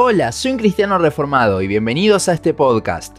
Hola, soy un cristiano reformado y bienvenidos a este podcast.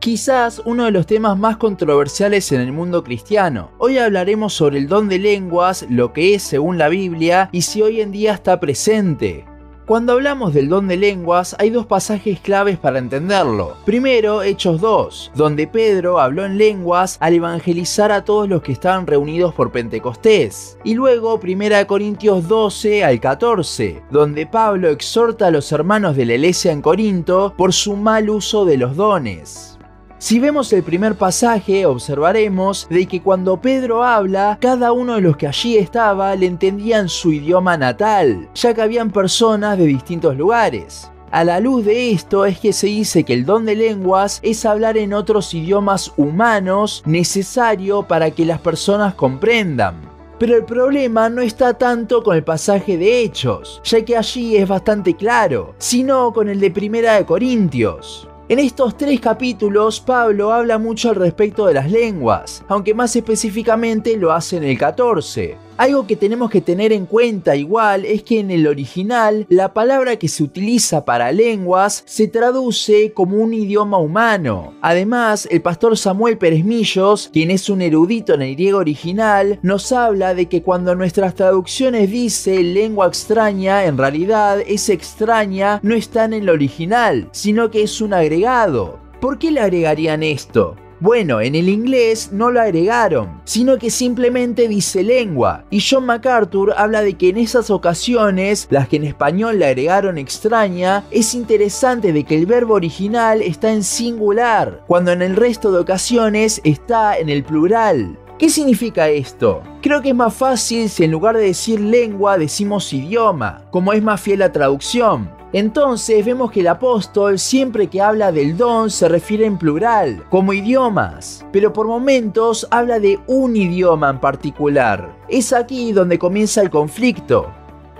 Quizás uno de los temas más controversiales en el mundo cristiano. Hoy hablaremos sobre el don de lenguas, lo que es según la Biblia y si hoy en día está presente. Cuando hablamos del don de lenguas hay dos pasajes claves para entenderlo. Primero, Hechos 2, donde Pedro habló en lenguas al evangelizar a todos los que estaban reunidos por Pentecostés. Y luego, 1 Corintios 12 al 14, donde Pablo exhorta a los hermanos de la iglesia en Corinto por su mal uso de los dones. Si vemos el primer pasaje, observaremos de que cuando Pedro habla, cada uno de los que allí estaba le entendía en su idioma natal, ya que habían personas de distintos lugares. A la luz de esto es que se dice que el don de lenguas es hablar en otros idiomas humanos necesario para que las personas comprendan. Pero el problema no está tanto con el pasaje de Hechos, ya que allí es bastante claro, sino con el de Primera de Corintios. En estos tres capítulos Pablo habla mucho al respecto de las lenguas, aunque más específicamente lo hace en el 14. Algo que tenemos que tener en cuenta igual es que en el original la palabra que se utiliza para lenguas se traduce como un idioma humano. Además, el pastor Samuel Pérez Millos, quien es un erudito en el griego original, nos habla de que cuando nuestras traducciones dice lengua extraña, en realidad esa extraña no está en el original, sino que es un agregado. ¿Por qué le agregarían esto? Bueno, en el inglés no lo agregaron, sino que simplemente dice lengua. Y John MacArthur habla de que en esas ocasiones, las que en español le agregaron extraña, es interesante de que el verbo original está en singular, cuando en el resto de ocasiones está en el plural. ¿Qué significa esto? Creo que es más fácil si en lugar de decir lengua decimos idioma, como es más fiel la traducción. Entonces vemos que el apóstol siempre que habla del don se refiere en plural, como idiomas, pero por momentos habla de un idioma en particular. Es aquí donde comienza el conflicto.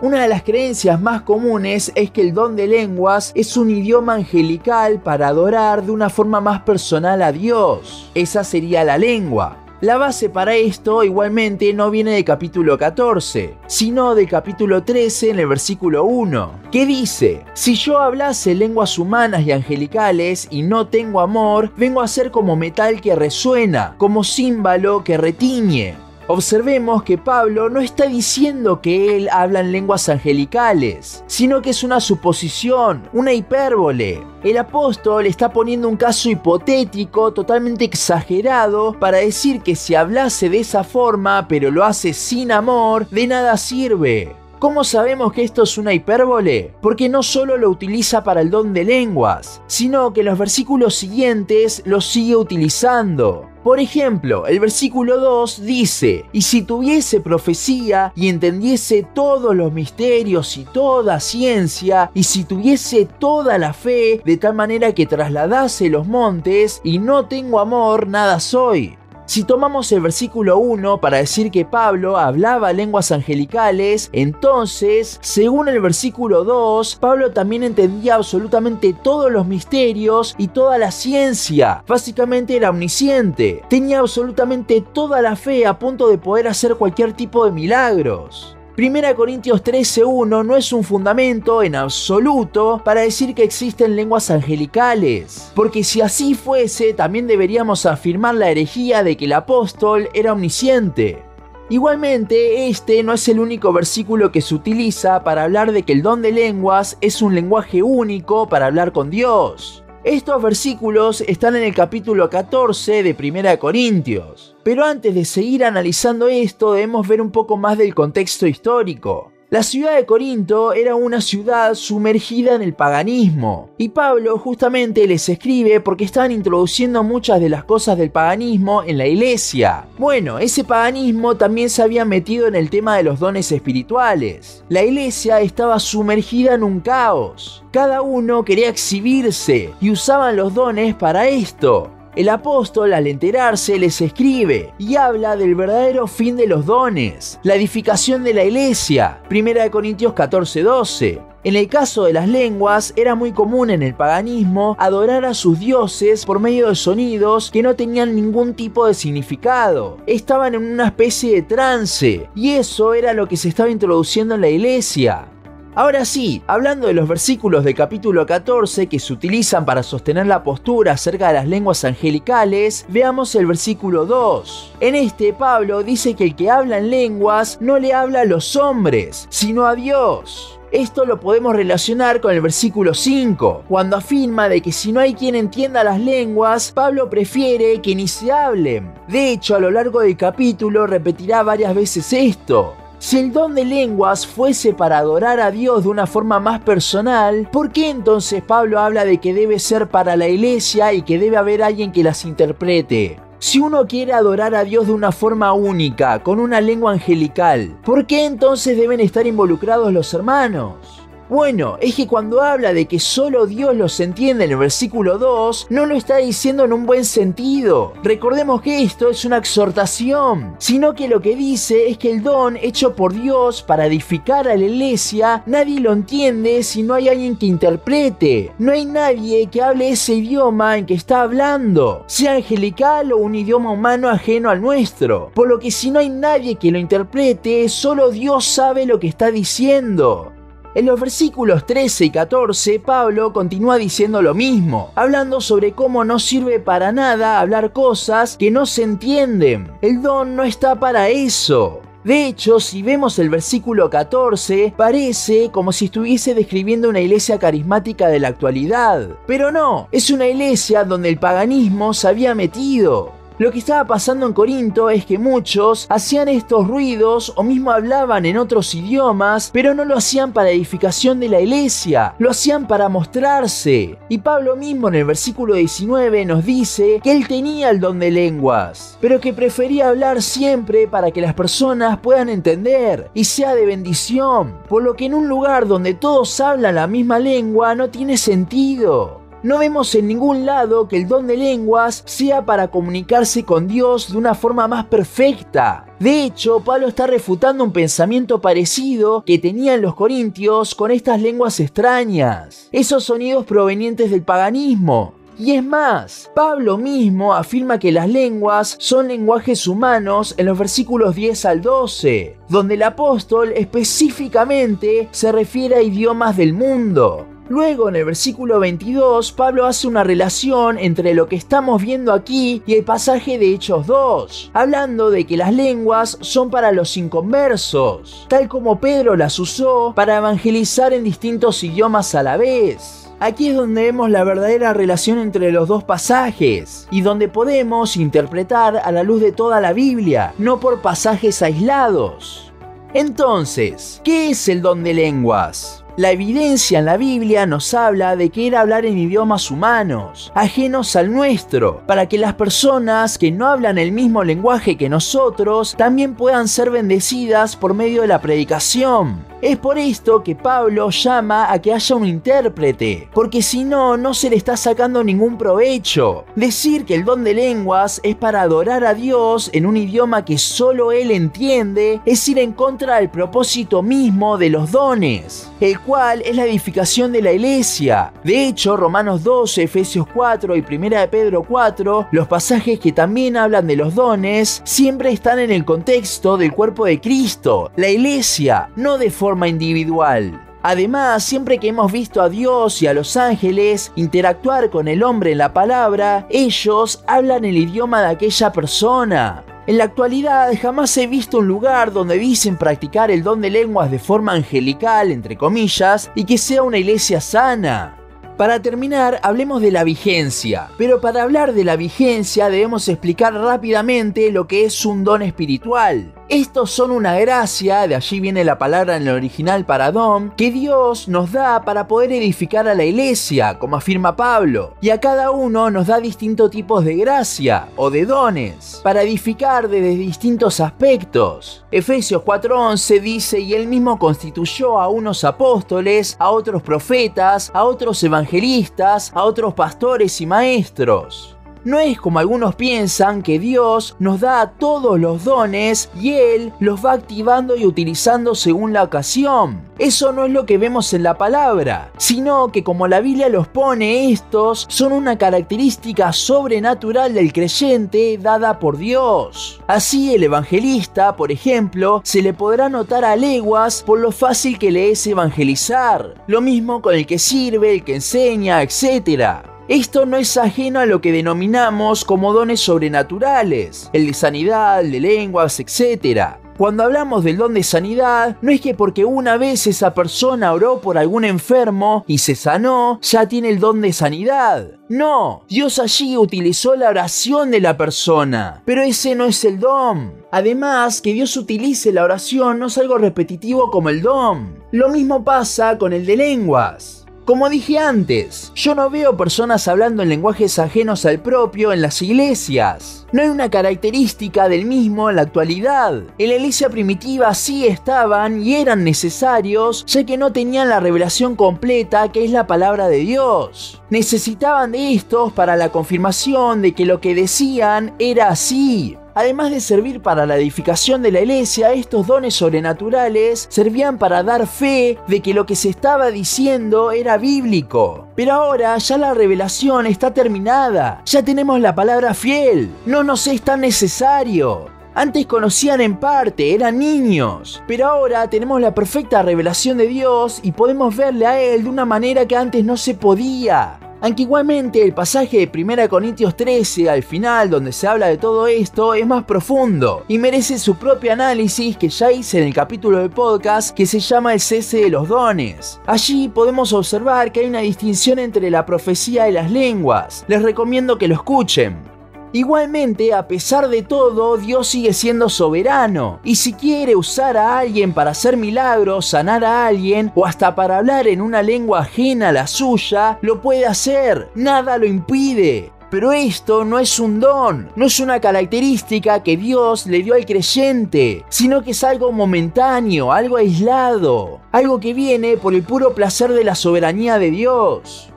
Una de las creencias más comunes es que el don de lenguas es un idioma angelical para adorar de una forma más personal a Dios. Esa sería la lengua. La base para esto igualmente no viene del capítulo 14, sino del capítulo 13 en el versículo 1, que dice, si yo hablase lenguas humanas y angelicales y no tengo amor, vengo a ser como metal que resuena, como címbalo que retiñe. Observemos que Pablo no está diciendo que él habla en lenguas angelicales, sino que es una suposición, una hipérbole. El apóstol está poniendo un caso hipotético totalmente exagerado para decir que si hablase de esa forma pero lo hace sin amor, de nada sirve. ¿Cómo sabemos que esto es una hipérbole? Porque no solo lo utiliza para el don de lenguas, sino que en los versículos siguientes lo sigue utilizando. Por ejemplo, el versículo 2 dice, y si tuviese profecía y entendiese todos los misterios y toda ciencia, y si tuviese toda la fe, de tal manera que trasladase los montes, y no tengo amor, nada soy. Si tomamos el versículo 1 para decir que Pablo hablaba lenguas angelicales, entonces, según el versículo 2, Pablo también entendía absolutamente todos los misterios y toda la ciencia. Básicamente era omnisciente. Tenía absolutamente toda la fe a punto de poder hacer cualquier tipo de milagros. 1 Corintios 13.1 no es un fundamento en absoluto para decir que existen lenguas angelicales, porque si así fuese, también deberíamos afirmar la herejía de que el apóstol era omnisciente. Igualmente, este no es el único versículo que se utiliza para hablar de que el don de lenguas es un lenguaje único para hablar con Dios. Estos versículos están en el capítulo 14 de Primera Corintios. Pero antes de seguir analizando esto, debemos ver un poco más del contexto histórico. La ciudad de Corinto era una ciudad sumergida en el paganismo, y Pablo justamente les escribe porque estaban introduciendo muchas de las cosas del paganismo en la iglesia. Bueno, ese paganismo también se había metido en el tema de los dones espirituales. La iglesia estaba sumergida en un caos. Cada uno quería exhibirse y usaban los dones para esto. El apóstol al enterarse les escribe y habla del verdadero fin de los dones, la edificación de la iglesia, 1 Corintios 14:12. En el caso de las lenguas, era muy común en el paganismo adorar a sus dioses por medio de sonidos que no tenían ningún tipo de significado. Estaban en una especie de trance, y eso era lo que se estaba introduciendo en la iglesia. Ahora sí, hablando de los versículos del capítulo 14 que se utilizan para sostener la postura acerca de las lenguas angelicales, veamos el versículo 2. En este Pablo dice que el que habla en lenguas no le habla a los hombres, sino a Dios. Esto lo podemos relacionar con el versículo 5, cuando afirma de que si no hay quien entienda las lenguas, Pablo prefiere que ni se hablen. De hecho, a lo largo del capítulo repetirá varias veces esto. Si el don de lenguas fuese para adorar a Dios de una forma más personal, ¿por qué entonces Pablo habla de que debe ser para la iglesia y que debe haber alguien que las interprete? Si uno quiere adorar a Dios de una forma única, con una lengua angelical, ¿por qué entonces deben estar involucrados los hermanos? Bueno, es que cuando habla de que solo Dios los entiende en el versículo 2, no lo está diciendo en un buen sentido. Recordemos que esto es una exhortación, sino que lo que dice es que el don hecho por Dios para edificar a la iglesia, nadie lo entiende si no hay alguien que interprete. No hay nadie que hable ese idioma en que está hablando, sea angelical o un idioma humano ajeno al nuestro. Por lo que si no hay nadie que lo interprete, solo Dios sabe lo que está diciendo. En los versículos 13 y 14, Pablo continúa diciendo lo mismo, hablando sobre cómo no sirve para nada hablar cosas que no se entienden. El don no está para eso. De hecho, si vemos el versículo 14, parece como si estuviese describiendo una iglesia carismática de la actualidad. Pero no, es una iglesia donde el paganismo se había metido. Lo que estaba pasando en Corinto es que muchos hacían estos ruidos o mismo hablaban en otros idiomas, pero no lo hacían para edificación de la iglesia, lo hacían para mostrarse. Y Pablo mismo en el versículo 19 nos dice que él tenía el don de lenguas, pero que prefería hablar siempre para que las personas puedan entender y sea de bendición, por lo que en un lugar donde todos hablan la misma lengua no tiene sentido. No vemos en ningún lado que el don de lenguas sea para comunicarse con Dios de una forma más perfecta. De hecho, Pablo está refutando un pensamiento parecido que tenían los corintios con estas lenguas extrañas, esos sonidos provenientes del paganismo. Y es más, Pablo mismo afirma que las lenguas son lenguajes humanos en los versículos 10 al 12, donde el apóstol específicamente se refiere a idiomas del mundo. Luego en el versículo 22 Pablo hace una relación entre lo que estamos viendo aquí y el pasaje de Hechos 2, hablando de que las lenguas son para los inconversos, tal como Pedro las usó para evangelizar en distintos idiomas a la vez. Aquí es donde vemos la verdadera relación entre los dos pasajes y donde podemos interpretar a la luz de toda la Biblia, no por pasajes aislados. Entonces, ¿qué es el don de lenguas? La evidencia en la Biblia nos habla de que era hablar en idiomas humanos, ajenos al nuestro, para que las personas que no hablan el mismo lenguaje que nosotros también puedan ser bendecidas por medio de la predicación. Es por esto que Pablo llama a que haya un intérprete, porque si no, no se le está sacando ningún provecho. Decir que el don de lenguas es para adorar a Dios en un idioma que solo Él entiende es ir en contra del propósito mismo de los dones, el cual es la edificación de la iglesia. De hecho, Romanos 12, Efesios 4 y 1 de Pedro 4, los pasajes que también hablan de los dones, siempre están en el contexto del cuerpo de Cristo, la iglesia, no de forma individual. Además, siempre que hemos visto a Dios y a los ángeles interactuar con el hombre en la palabra, ellos hablan el idioma de aquella persona. En la actualidad jamás he visto un lugar donde dicen practicar el don de lenguas de forma angelical, entre comillas, y que sea una iglesia sana. Para terminar, hablemos de la vigencia. Pero para hablar de la vigencia debemos explicar rápidamente lo que es un don espiritual. Estos son una gracia, de allí viene la palabra en el original para don, que Dios nos da para poder edificar a la iglesia, como afirma Pablo. Y a cada uno nos da distintos tipos de gracia o de dones, para edificar desde distintos aspectos. Efesios 4:11 dice, y él mismo constituyó a unos apóstoles, a otros profetas, a otros evangelistas, a otros pastores y maestros No es como algunos piensan que Dios nos da todos los dones y Él los va activando y utilizando según la ocasión. Eso no es lo que vemos en la palabra, sino que como la Biblia los pone, estos son una característica sobrenatural del creyente dada por Dios. Así el evangelista, por ejemplo, se le podrá notar a leguas por lo fácil que le es evangelizar. Lo mismo con el que sirve, el que enseña, etc. Esto no es ajeno a lo que denominamos como dones sobrenaturales, el de sanidad, el de lenguas, etc. Cuando hablamos del don de sanidad, no es que porque una vez esa persona oró por algún enfermo y se sanó, ya tiene el don de sanidad. No, Dios allí utilizó la oración de la persona, pero ese no es el don. Además, que Dios utilice la oración no es algo repetitivo como el don. Lo mismo pasa con el de lenguas. Como dije antes, yo no veo personas hablando en lenguajes ajenos al propio en las iglesias. No hay una característica del mismo en la actualidad. En la iglesia primitiva sí estaban y eran necesarios, ya que no tenían la revelación completa que es la palabra de Dios. Necesitaban de estos para la confirmación de que lo que decían era así. Además de servir para la edificación de la iglesia, estos dones sobrenaturales servían para dar fe de que lo que se estaba diciendo era bíblico. Pero ahora ya la revelación está terminada, ya tenemos la palabra fiel, no nos es tan necesario. Antes conocían en parte, eran niños, pero ahora tenemos la perfecta revelación de Dios y podemos verle a Él de una manera que antes no se podía. Aunque igualmente el pasaje de 1 Corintios 13 al final donde se habla de todo esto es más profundo y merece su propio análisis que ya hice en el capítulo del podcast que se llama el cese de los dones. Allí podemos observar que hay una distinción entre la profecía y las lenguas. Les recomiendo que lo escuchen. Igualmente, a pesar de todo, Dios sigue siendo soberano. Y si quiere usar a alguien para hacer milagros, sanar a alguien o hasta para hablar en una lengua ajena a la suya, lo puede hacer. Nada lo impide. Pero esto no es un don, no es una característica que Dios le dio al creyente, sino que es algo momentáneo, algo aislado, algo que viene por el puro placer de la soberanía de Dios.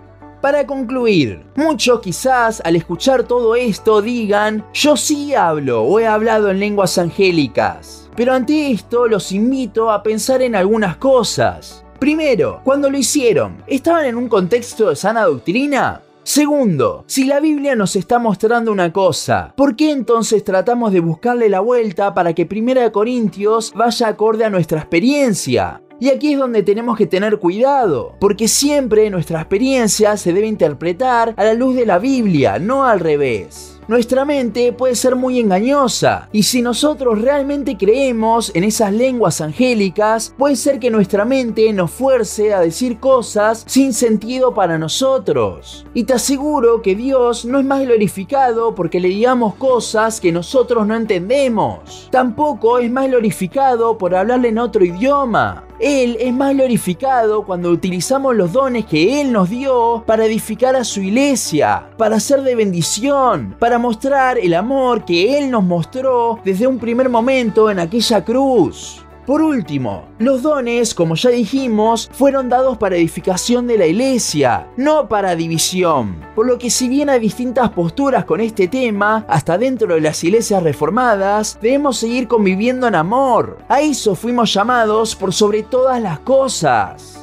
Para concluir, muchos quizás al escuchar todo esto digan, yo sí hablo o he hablado en lenguas angélicas. Pero ante esto los invito a pensar en algunas cosas. Primero, cuando lo hicieron, ¿estaban en un contexto de sana doctrina? Segundo, si la Biblia nos está mostrando una cosa, ¿por qué entonces tratamos de buscarle la vuelta para que 1 Corintios vaya acorde a nuestra experiencia? Y aquí es donde tenemos que tener cuidado, porque siempre nuestra experiencia se debe interpretar a la luz de la Biblia, no al revés. Nuestra mente puede ser muy engañosa y si nosotros realmente creemos en esas lenguas angélicas, puede ser que nuestra mente nos fuerce a decir cosas sin sentido para nosotros. Y te aseguro que Dios no es más glorificado porque le digamos cosas que nosotros no entendemos. Tampoco es más glorificado por hablarle en otro idioma. Él es más glorificado cuando utilizamos los dones que Él nos dio para edificar a su iglesia, para ser de bendición, para mostrar el amor que Él nos mostró desde un primer momento en aquella cruz. Por último, los dones, como ya dijimos, fueron dados para edificación de la iglesia, no para división. Por lo que si bien hay distintas posturas con este tema, hasta dentro de las iglesias reformadas, debemos seguir conviviendo en amor. A eso fuimos llamados por sobre todas las cosas.